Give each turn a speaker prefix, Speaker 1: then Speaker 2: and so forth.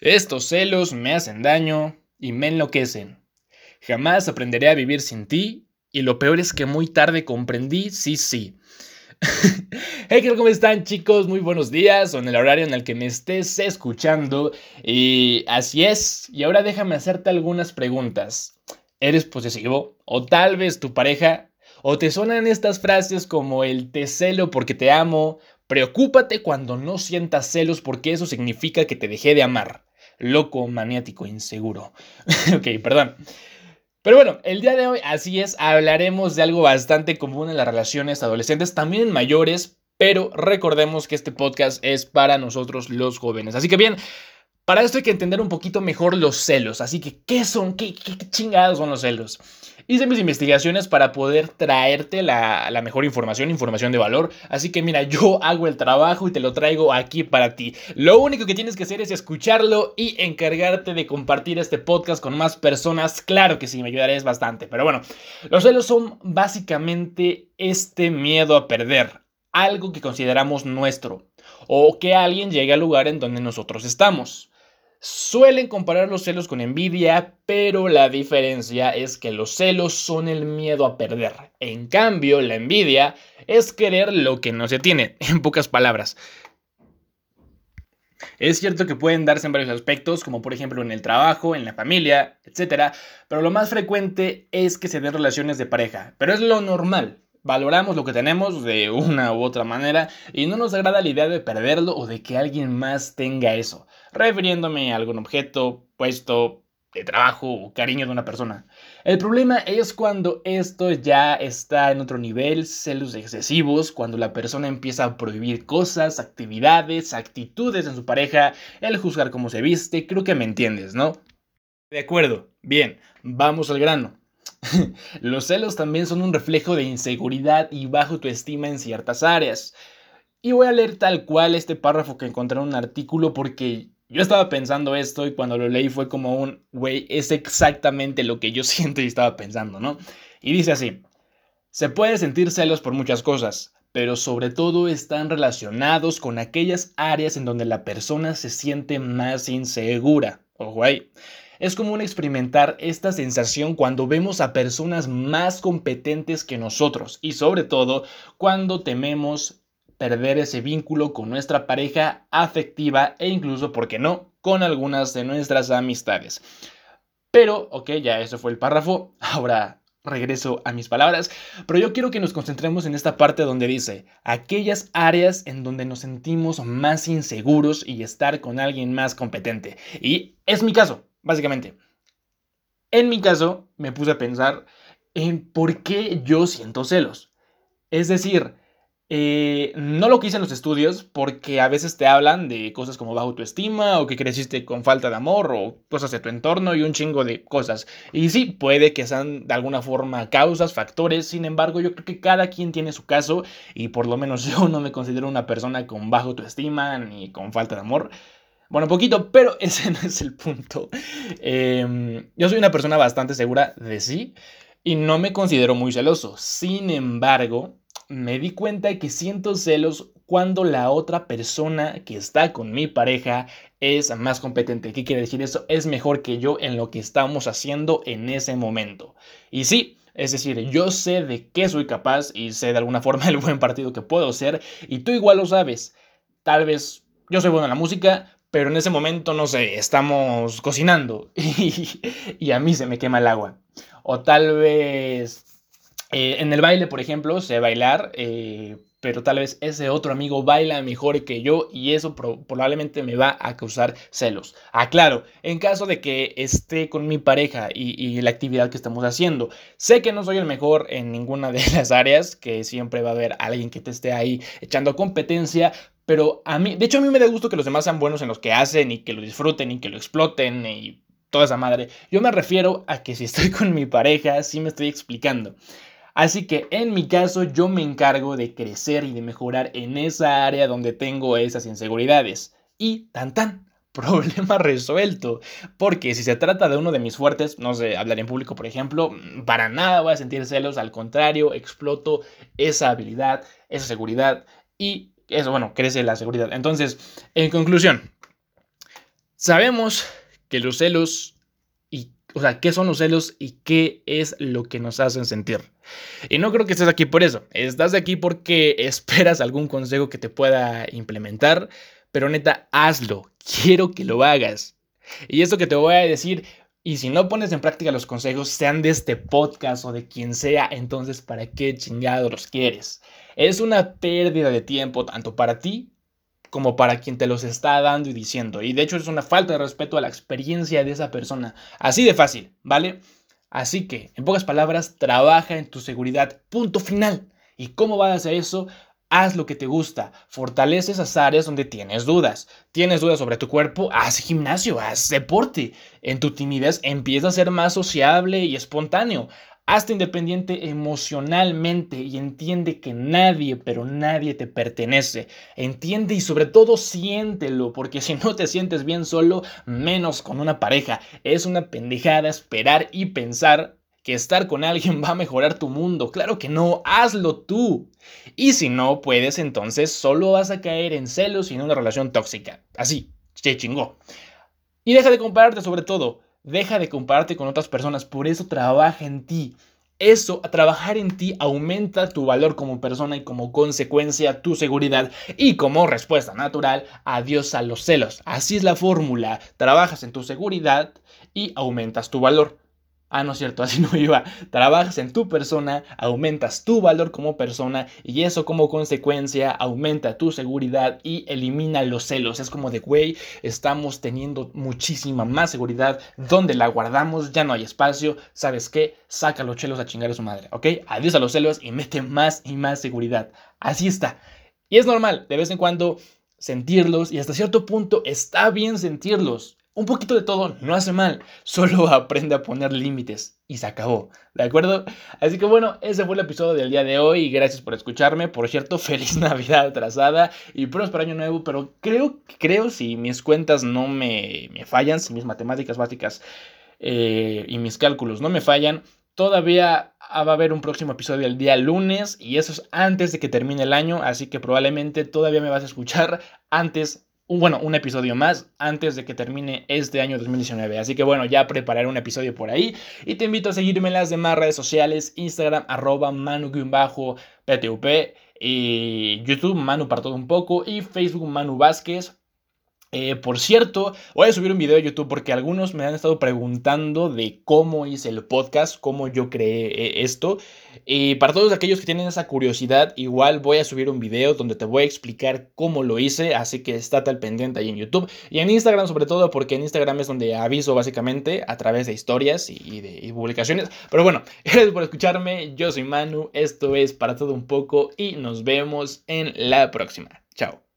Speaker 1: Estos celos me hacen daño y me enloquecen. Jamás aprenderé a vivir sin ti y lo peor es que muy tarde comprendí, sí, sí. hey, ¿cómo están chicos? Muy buenos días o en el horario en el que me estés escuchando. Y así es, y ahora déjame hacerte algunas preguntas. ¿Eres posesivo? ¿O tal vez tu pareja? ¿O te suenan estas frases como el te celo porque te amo? Preocúpate cuando no sientas celos porque eso significa que te dejé de amar loco, maniático, inseguro. ok, perdón. Pero bueno, el día de hoy, así es, hablaremos de algo bastante común en las relaciones adolescentes, también en mayores, pero recordemos que este podcast es para nosotros los jóvenes. Así que bien, para esto hay que entender un poquito mejor los celos. Así que, ¿qué son? ¿Qué, qué chingados son los celos? Hice mis investigaciones para poder traerte la, mejor información, información de valor. Así que mira, yo hago el trabajo y te lo traigo aquí para ti. Lo único que tienes que hacer es escucharlo y encargarte de compartir este podcast con más personas. Claro que sí, me ayudarías bastante. Pero bueno, los celos son básicamente este miedo a perder. Algo que consideramos nuestro. O que alguien llegue al lugar en donde nosotros estamos. Suelen comparar los celos con envidia, pero la diferencia es que los celos son el miedo a perder. En cambio, la envidia es querer lo que no se tiene, en pocas palabras. Es cierto que pueden darse en varios aspectos, como por ejemplo en el trabajo, en la familia, etc. Pero lo más frecuente es que se den relaciones de pareja. Pero es lo normal. Valoramos lo que tenemos de una u otra manera y no nos agrada la idea de perderlo o de que alguien más tenga eso, refiriéndome a algún objeto, puesto, de trabajo o cariño de una persona. El problema es cuando esto ya está en otro nivel, celos excesivos, cuando la persona empieza a prohibir cosas, actividades, actitudes en su pareja, el juzgar cómo se viste, creo que me entiendes, ¿no? De acuerdo, bien, vamos al grano. Los celos también son un reflejo de inseguridad y bajo autoestima en ciertas áreas. Y voy a leer tal cual este párrafo que encontré en un artículo porque yo estaba pensando esto y cuando lo leí fue como un, güey, es exactamente lo que yo siento y estaba pensando, ¿no? Y dice así, se puede sentir celos por muchas cosas, pero sobre todo están relacionados con aquellas áreas en donde la persona se siente más insegura. Ojo ahí. Es común experimentar esta sensación cuando vemos a personas más competentes que nosotros y sobre todo cuando tememos perder ese vínculo con nuestra pareja afectiva e incluso, ¿por qué no?, con algunas de nuestras amistades. Pero, ok, ya eso fue el párrafo, ahora regreso a mis palabras, pero yo quiero que nos concentremos en esta parte donde dice, aquellas áreas en donde nos sentimos más inseguros y estar con alguien más competente. Y es mi caso, básicamente. En mi caso, me puse a pensar en por qué yo siento celos. Es decir, eh, no lo quise en los estudios porque a veces te hablan de cosas como bajo autoestima o que creciste con falta de amor o cosas de tu entorno y un chingo de cosas. Y sí, puede que sean de alguna forma causas, factores, sin embargo yo creo que cada quien tiene su caso y por lo menos yo no me considero una persona con bajo autoestima ni con falta de amor. Bueno, poquito, pero ese no es el punto. Em, yo soy una persona bastante segura de sí y no me considero muy celoso. Sin embargo, me di cuenta que siento celos cuando la otra persona que está con mi pareja es más competente. ¿Qué quiere decir eso? Es mejor que yo en lo que estamos haciendo en ese momento. Y sí, es decir, yo sé de qué soy capaz y sé de alguna forma el buen partido que puedo ser y tú igual lo sabes. Tal vez yo soy bueno en la música, pero en ese momento, no sé, estamos cocinando y, a mí se me quema el agua. O tal vez eh, en el baile, por ejemplo, sé bailar, eh, pero tal vez ese otro amigo baila mejor que yo y eso probablemente me va a causar celos. Aclaro, en caso de que esté con mi pareja y, y, la actividad que estamos haciendo, sé que no soy el mejor en ninguna de las áreas, que siempre va a haber alguien que te esté ahí echando competencia, pero a mí, de hecho a mí me da gusto que los demás sean buenos en los que hacen y que lo disfruten y que lo exploten y toda esa madre. Yo me refiero a que si estoy con mi pareja, sí me estoy explicando. Así que en mi caso yo me encargo de crecer y de mejorar en esa área donde tengo esas inseguridades. Y tan tan, problema resuelto. Porque si se trata de uno de mis fuertes, no sé, hablar en público por ejemplo, para nada voy a sentir celos, al contrario, exploto esa habilidad, esa seguridad y eso, bueno, crece la seguridad. Entonces, en conclusión, Sabemos que los celos o sea, qué son los celos y qué es lo que nos hacen sentir. Y no creo que estés aquí por eso. Estás aquí porque esperas algún consejo que te pueda implementar, pero neta, hazlo. Quiero que lo hagas. Y esto que te voy a decir, y si no pones en práctica los consejos, sean de este podcast o de quien sea, entonces ¿para qué chingado los quieres? Es una pérdida de tiempo tanto para ti como para quien te los está dando y diciendo. Y de hecho es una falta de respeto a la experiencia de esa persona. Así de fácil, ¿vale? Así que, en pocas palabras, trabaja en tu seguridad. Punto final. ¿Y cómo vas a hacer eso? Haz lo que te gusta, fortalece esas áreas donde tienes dudas. Tienes dudas sobre tu cuerpo, haz gimnasio, haz deporte. En tu timidez empieza a ser más sociable y espontáneo. Hazte independiente emocionalmente y entiende que nadie, pero nadie te pertenece. Entiende y sobre todo siéntelo, porque si no te sientes bien solo, menos con una pareja. Es una pendejada esperar y pensar que estar con alguien va a mejorar tu mundo. Claro que no, hazlo tú. Y si no puedes, entonces solo vas a caer en celos y en una relación tóxica. Así, se chingó. Y deja de compararte sobre todo. Deja de compararte con otras personas, por eso trabaja en ti. Eso, a trabajar en ti, aumenta tu valor como persona y como consecuencia tu seguridad. Y como respuesta natural, adiós a los celos. Así es la fórmula. Trabajas en tu seguridad y aumentas tu valor. Ah, no es cierto, así no iba. Trabajas en tu persona, aumentas tu valor como persona y eso como consecuencia aumenta tu seguridad y elimina los celos. Es como de, güey, estamos teniendo muchísima más seguridad. donde la guardamos? Ya no hay espacio. ¿Sabes qué? Saca los celos a chingar a su madre, ¿ok? Adiós a los celos y mete más y más seguridad. Así está. Y es normal, de vez en cuando, sentirlos y hasta cierto punto está bien sentirlos. Un poquito de todo no hace mal, solo aprende a poner límites y se acabó, ¿de acuerdo? Así que bueno, ese fue el episodio del día de hoy gracias por escucharme. Por cierto, feliz Navidad atrasada y próspero año nuevo, pero creo, creo si mis cuentas no me, me fallan, si mis matemáticas básicas eh, y mis cálculos no me fallan, todavía va a haber un próximo episodio el día lunes y eso es antes de que termine el año, así que probablemente todavía me vas a escuchar antes bueno, un episodio más antes de que termine este año 2019. Así que bueno, ya prepararé un episodio por ahí. Y te invito a seguirme en las demás redes sociales, Instagram, arroba manu-ptup, y YouTube, Manu para un poco, y Facebook, Manu Vázquez. Eh, por cierto, voy a subir un video a YouTube porque algunos me han estado preguntando de cómo hice el podcast, cómo yo creé eh, esto. Y para todos aquellos que tienen esa curiosidad, igual voy a subir un video donde te voy a explicar cómo lo hice, así que estate al pendiente ahí en YouTube y en Instagram sobre todo porque en Instagram es donde aviso básicamente a través de historias y de publicaciones. Pero bueno, gracias por escucharme, yo soy Manu, esto es para todo un poco y nos vemos en la próxima. Chao.